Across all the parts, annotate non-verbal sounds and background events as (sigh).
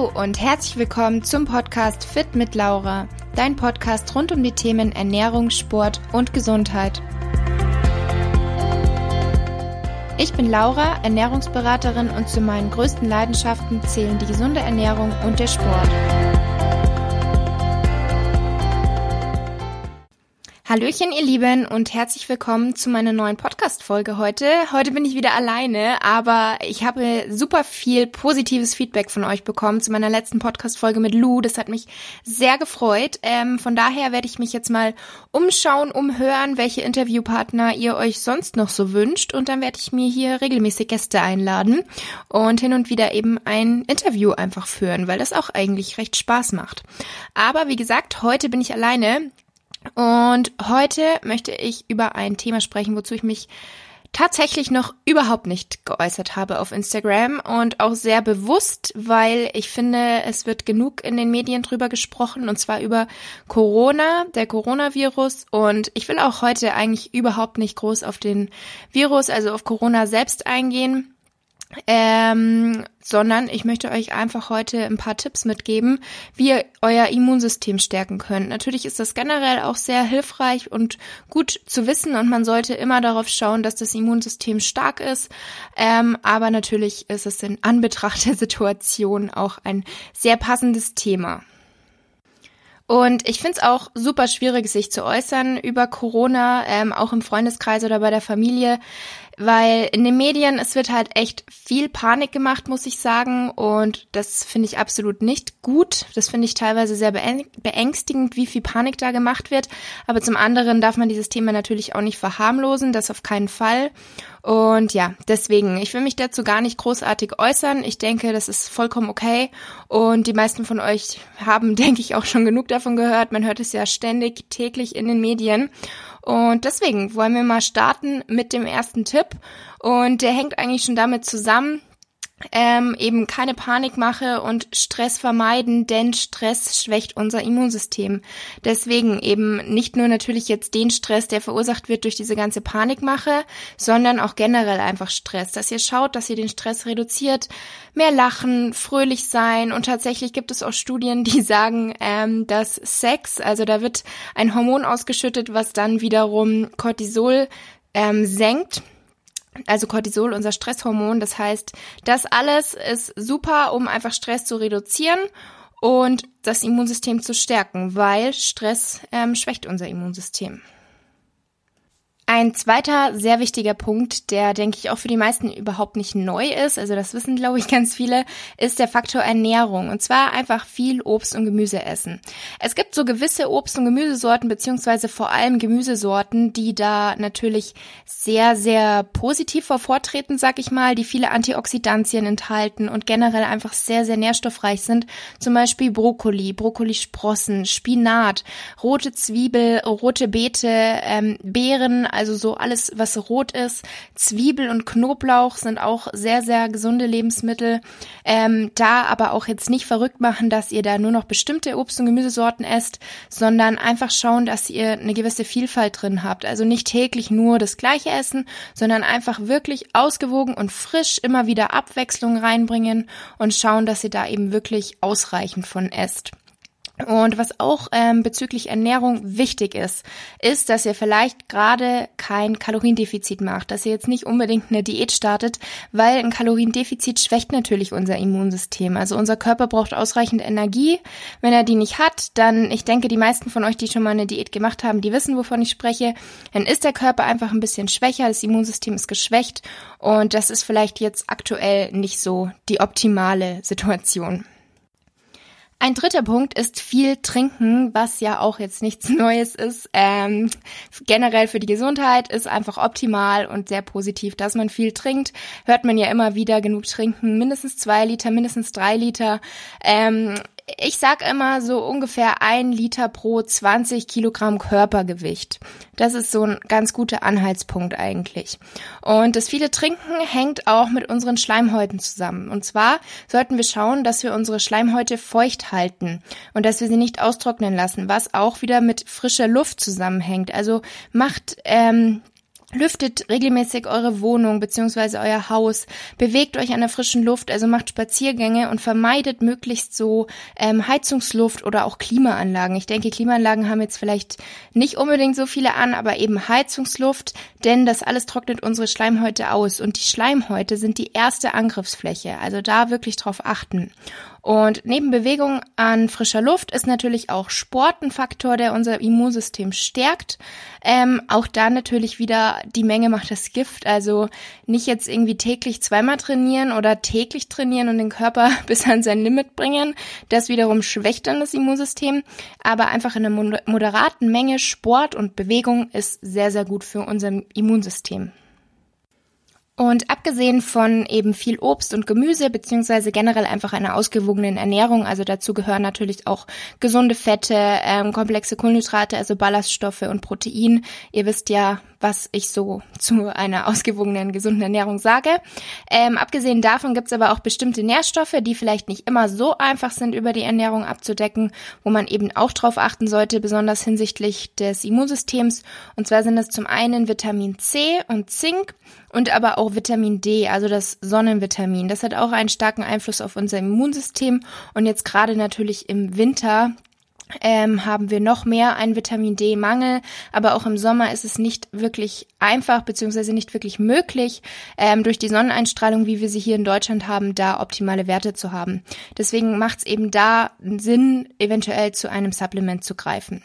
Hallo und herzlich willkommen zum Podcast Fit mit Laura, dein Podcast rund um die Themen Ernährung, Sport und Gesundheit. Ich bin Laura, Ernährungsberaterin und zu meinen größten Leidenschaften zählen die gesunde Ernährung und der Sport. Hallöchen, ihr Lieben, und herzlich willkommen zu meiner neuen Podcast-Folge heute. Heute bin ich wieder alleine, aber ich habe super viel positives Feedback von euch bekommen zu meiner letzten Podcast-Folge mit Lou. Das hat mich sehr gefreut. Ähm, von daher werde ich mich jetzt mal umschauen, umhören, welche Interviewpartner ihr euch sonst noch so wünscht. Und dann werde ich mir hier regelmäßig Gäste einladen und hin und wieder eben ein Interview einfach führen, weil das auch eigentlich recht Spaß macht. Aber wie gesagt, heute bin ich alleine. Und heute möchte ich über ein Thema sprechen, wozu ich mich tatsächlich noch überhaupt nicht geäußert habe auf Instagram und auch sehr bewusst, weil ich finde, es wird genug in den Medien drüber gesprochen und zwar über Corona, der Coronavirus. Und ich will auch heute eigentlich überhaupt nicht groß auf den Virus, also auf Corona selbst eingehen ähm, sondern ich möchte euch einfach heute ein paar Tipps mitgeben, wie ihr euer Immunsystem stärken könnt. Natürlich ist das generell auch sehr hilfreich und gut zu wissen und man sollte immer darauf schauen, dass das Immunsystem stark ist. Ähm, aber natürlich ist es in Anbetracht (laughs) der Situation auch ein sehr passendes Thema. Und ich finde es auch super schwierig, sich zu äußern über Corona, ähm, auch im Freundeskreis oder bei der Familie, weil in den Medien, es wird halt echt viel Panik gemacht, muss ich sagen. Und das finde ich absolut nicht gut. Das finde ich teilweise sehr beängstigend, wie viel Panik da gemacht wird. Aber zum anderen darf man dieses Thema natürlich auch nicht verharmlosen, das auf keinen Fall. Und ja, deswegen, ich will mich dazu gar nicht großartig äußern. Ich denke, das ist vollkommen okay. Und die meisten von euch haben, (laughs) denke ich, auch schon genug davon gehört. Man hört es ja ständig, täglich in den Medien. Und deswegen wollen wir mal starten mit dem ersten Tipp. Und der hängt eigentlich schon damit zusammen, ähm, eben keine Panik mache und Stress vermeiden, denn Stress schwächt unser Immunsystem. Deswegen eben nicht nur natürlich jetzt den Stress, der verursacht wird durch diese ganze Panikmache, sondern auch generell einfach Stress, dass ihr schaut, dass ihr den Stress reduziert, mehr lachen, fröhlich sein und tatsächlich gibt es auch Studien, die (laughs) sagen, ähm, dass Sex, also da wird ein Hormon ausgeschüttet, was dann wiederum Cortisol ähm, senkt also Cortisol, unser Stresshormon. Das heißt, das alles ist super, um einfach Stress zu reduzieren und das Immunsystem zu stärken, weil Stress ähm, schwächt unser Immunsystem. Ein zweiter sehr wichtiger Punkt, der denke ich auch für die meisten überhaupt nicht neu ist, also das wissen glaube ich (laughs) ganz viele, ist der Faktor Ernährung und zwar einfach viel Obst und Gemüse essen. Es gibt so gewisse Obst- und Gemüsesorten beziehungsweise vor allem Gemüsesorten, die da natürlich sehr, sehr positiv vortreten, sag ich mal, die viele Antioxidantien enthalten und generell einfach sehr, sehr nährstoffreich sind. Zum Beispiel Brokkoli, Brokkolisprossen, Spinat, rote Zwiebel, rote Beete, ähm, Beeren, also so alles, was rot ist. Zwiebel und Knoblauch sind auch sehr, sehr gesunde Lebensmittel. Ähm, da aber auch jetzt nicht verrückt machen, dass ihr da nur noch bestimmte Obst- und Gemüsesorten esst, sondern einfach schauen, dass ihr eine gewisse Vielfalt drin habt. Also nicht täglich nur das gleiche essen, sondern einfach wirklich ausgewogen und frisch immer wieder Abwechslung reinbringen und schauen, dass ihr da eben wirklich ausreichend von esst. Und was auch ähm, bezüglich Ernährung wichtig ist, ist, dass ihr vielleicht gerade kein Kaloriendefizit macht, dass ihr jetzt nicht unbedingt eine Diät startet, weil ein Kaloriendefizit schwächt natürlich unser Immunsystem. Also unser Körper braucht ausreichend Energie. Wenn er die nicht hat, dann, ich denke, die meisten von euch, die schon mal eine Diät gemacht haben, die wissen, wovon ich spreche, dann ist der Körper einfach ein bisschen schwächer, das Immunsystem ist geschwächt und das ist vielleicht jetzt aktuell nicht so die optimale Situation. Ein dritter Punkt ist viel trinken, was ja auch jetzt nichts (laughs) Neues ist. Ähm, generell für die Gesundheit ist einfach optimal und sehr positiv, dass man viel trinkt. Hört man ja immer wieder genug trinken, mindestens zwei Liter, mindestens drei Liter. Ähm, ich sag immer so ungefähr ein Liter pro 20 Kilogramm Körpergewicht. Das ist so ein ganz guter Anhaltspunkt eigentlich. Und das viele Trinken hängt auch mit unseren Schleimhäuten zusammen. Und zwar sollten wir schauen, dass wir unsere Schleimhäute feucht halten und dass wir sie nicht austrocknen lassen, was auch wieder mit frischer Luft zusammenhängt. Also macht ähm, Lüftet regelmäßig eure Wohnung beziehungsweise euer Haus, bewegt euch an der frischen Luft, also macht Spaziergänge und vermeidet möglichst so ähm, Heizungsluft oder auch Klimaanlagen. Ich denke, Klimaanlagen haben jetzt vielleicht nicht unbedingt so viele an, aber eben Heizungsluft, denn das alles trocknet unsere Schleimhäute aus und die Schleimhäute sind die erste Angriffsfläche, also da wirklich drauf achten. Und neben Bewegung an frischer Luft ist natürlich auch Sport ein Faktor, der unser Immunsystem stärkt. Ähm, auch da natürlich wieder die Menge macht das Gift. Also nicht jetzt irgendwie täglich zweimal trainieren oder täglich trainieren und den Körper (laughs) bis an sein Limit bringen. Das wiederum schwächt dann das Immunsystem. Aber einfach in einer moderaten Menge Sport und Bewegung ist sehr, sehr gut für unser Immunsystem. Und abgesehen von eben viel Obst und Gemüse, beziehungsweise generell einfach einer ausgewogenen Ernährung, also dazu gehören natürlich auch gesunde Fette, ähm, komplexe Kohlenhydrate, also Ballaststoffe und Protein. Ihr wisst ja, was ich so (laughs) zu einer ausgewogenen, gesunden Ernährung sage. Ähm, abgesehen davon gibt's aber auch bestimmte Nährstoffe, die vielleicht nicht immer so einfach sind, über die Ernährung abzudecken, wo man eben auch drauf achten sollte, besonders hinsichtlich des Immunsystems. Und zwar sind das zum einen Vitamin C und Zink und aber auch Vitamin D, also das Sonnenvitamin. Das hat auch einen starken Einfluss auf unser Immunsystem und jetzt gerade natürlich im Winter ähm, haben wir noch mehr einen Vitamin D-Mangel, aber auch im Sommer ist es nicht wirklich einfach beziehungsweise nicht wirklich möglich, ähm, durch die Sonneneinstrahlung, wie wir sie hier in Deutschland haben, da optimale Werte zu haben. Deswegen macht es eben da Sinn, eventuell zu einem Supplement zu greifen.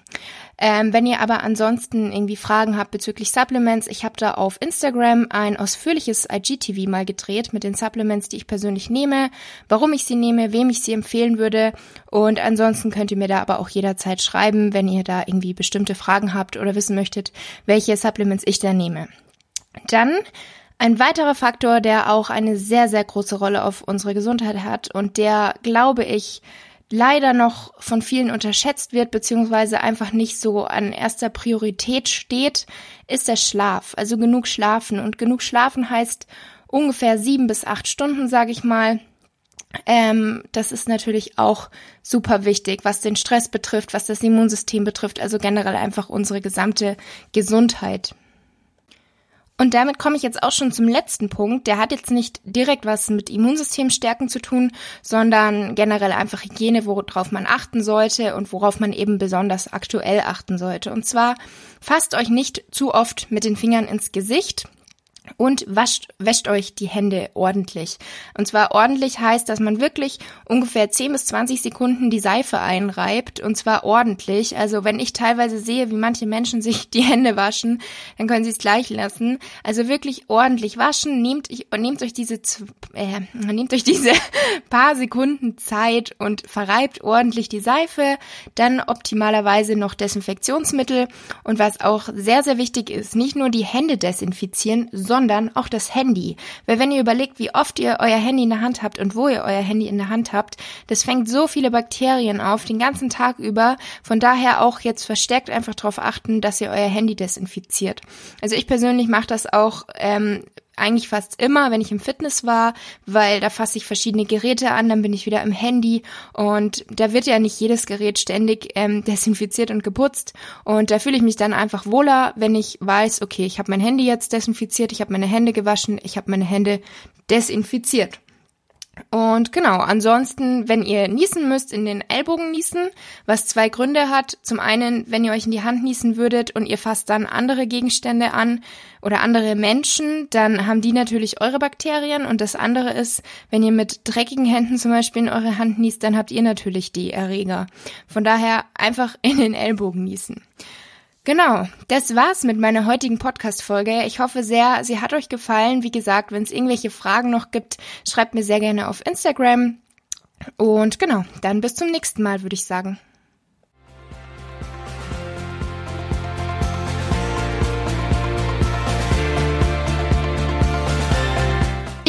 Ähm, wenn ihr aber ansonsten irgendwie Fragen habt bezüglich Supplements, ich habe da auf Instagram ein ausführliches IGTV mal gedreht mit den Supplements, die ich persönlich nehme, warum ich sie nehme, wem ich sie empfehlen würde. Und ansonsten könnt ihr mir da aber auch jederzeit schreiben, wenn ihr da irgendwie bestimmte Fragen habt oder wissen möchtet, welche Supplements ich da nehme. Dann ein weiterer Faktor, der auch eine sehr, sehr große Rolle auf unsere Gesundheit hat und der, glaube ich, leider noch von vielen unterschätzt wird, beziehungsweise einfach nicht so an erster Priorität steht, ist der Schlaf. Also genug schlafen. Und genug schlafen heißt ungefähr sieben bis acht Stunden, sage ich mal. Ähm, das ist natürlich auch super wichtig, was den Stress betrifft, was das Immunsystem betrifft, also generell einfach unsere gesamte Gesundheit. Und damit komme ich jetzt auch schon zum letzten Punkt. Der hat jetzt nicht direkt was mit Immunsystemstärken zu tun, sondern generell einfach Hygiene, worauf man achten sollte und worauf man eben besonders aktuell achten sollte. Und zwar fasst euch nicht zu oft mit den Fingern ins Gesicht. Und wascht, wäscht euch die Hände ordentlich. Und zwar ordentlich heißt, dass man wirklich ungefähr 10 bis 20 Sekunden die Seife einreibt. Und zwar ordentlich. Also wenn ich teilweise sehe, wie manche Menschen sich die Hände waschen, dann können sie es gleich lassen. Also wirklich ordentlich waschen. Nehmt, nehmt euch diese, äh, nehmt euch diese (laughs) paar Sekunden Zeit und verreibt ordentlich die Seife. Dann optimalerweise noch Desinfektionsmittel. Und was auch sehr, sehr wichtig ist, nicht nur die Hände desinfizieren, sondern sondern auch das Handy. Weil wenn ihr überlegt, wie oft ihr euer Handy in der Hand habt und wo ihr euer Handy in der Hand habt, das fängt so viele Bakterien auf, den ganzen Tag über. Von daher auch jetzt verstärkt einfach darauf achten, dass ihr euer Handy desinfiziert. Also ich persönlich mache das auch ähm, eigentlich fast immer, wenn ich im Fitness war, weil da fasse ich verschiedene Geräte an, dann bin ich wieder im Handy und da wird ja nicht jedes Gerät ständig ähm, (laughs) desinfiziert und geputzt und da fühle ich mich dann einfach wohler, wenn ich weiß, okay, ich habe mein Handy jetzt desinfiziert, ich habe meine Hände gewaschen, ich habe meine Hände desinfiziert. Und genau, ansonsten, wenn ihr niesen müsst, in den Ellbogen niesen, was zwei Gründe hat. Zum einen, wenn ihr euch in die Hand niesen würdet und ihr fasst dann andere Gegenstände an oder andere Menschen, dann haben die natürlich eure Bakterien. Und das andere ist, wenn ihr mit dreckigen Händen zum Beispiel in eure Hand niest, dann habt ihr natürlich die Erreger. Von daher einfach in den Ellbogen niesen. Genau, das war's mit meiner heutigen Podcast-Folge. Ich hoffe sehr, sie hat euch gefallen. Wie gesagt, wenn es irgendwelche Fragen noch gibt, schreibt mir sehr gerne auf Instagram. Und genau, dann bis zum nächsten Mal, würde ich sagen.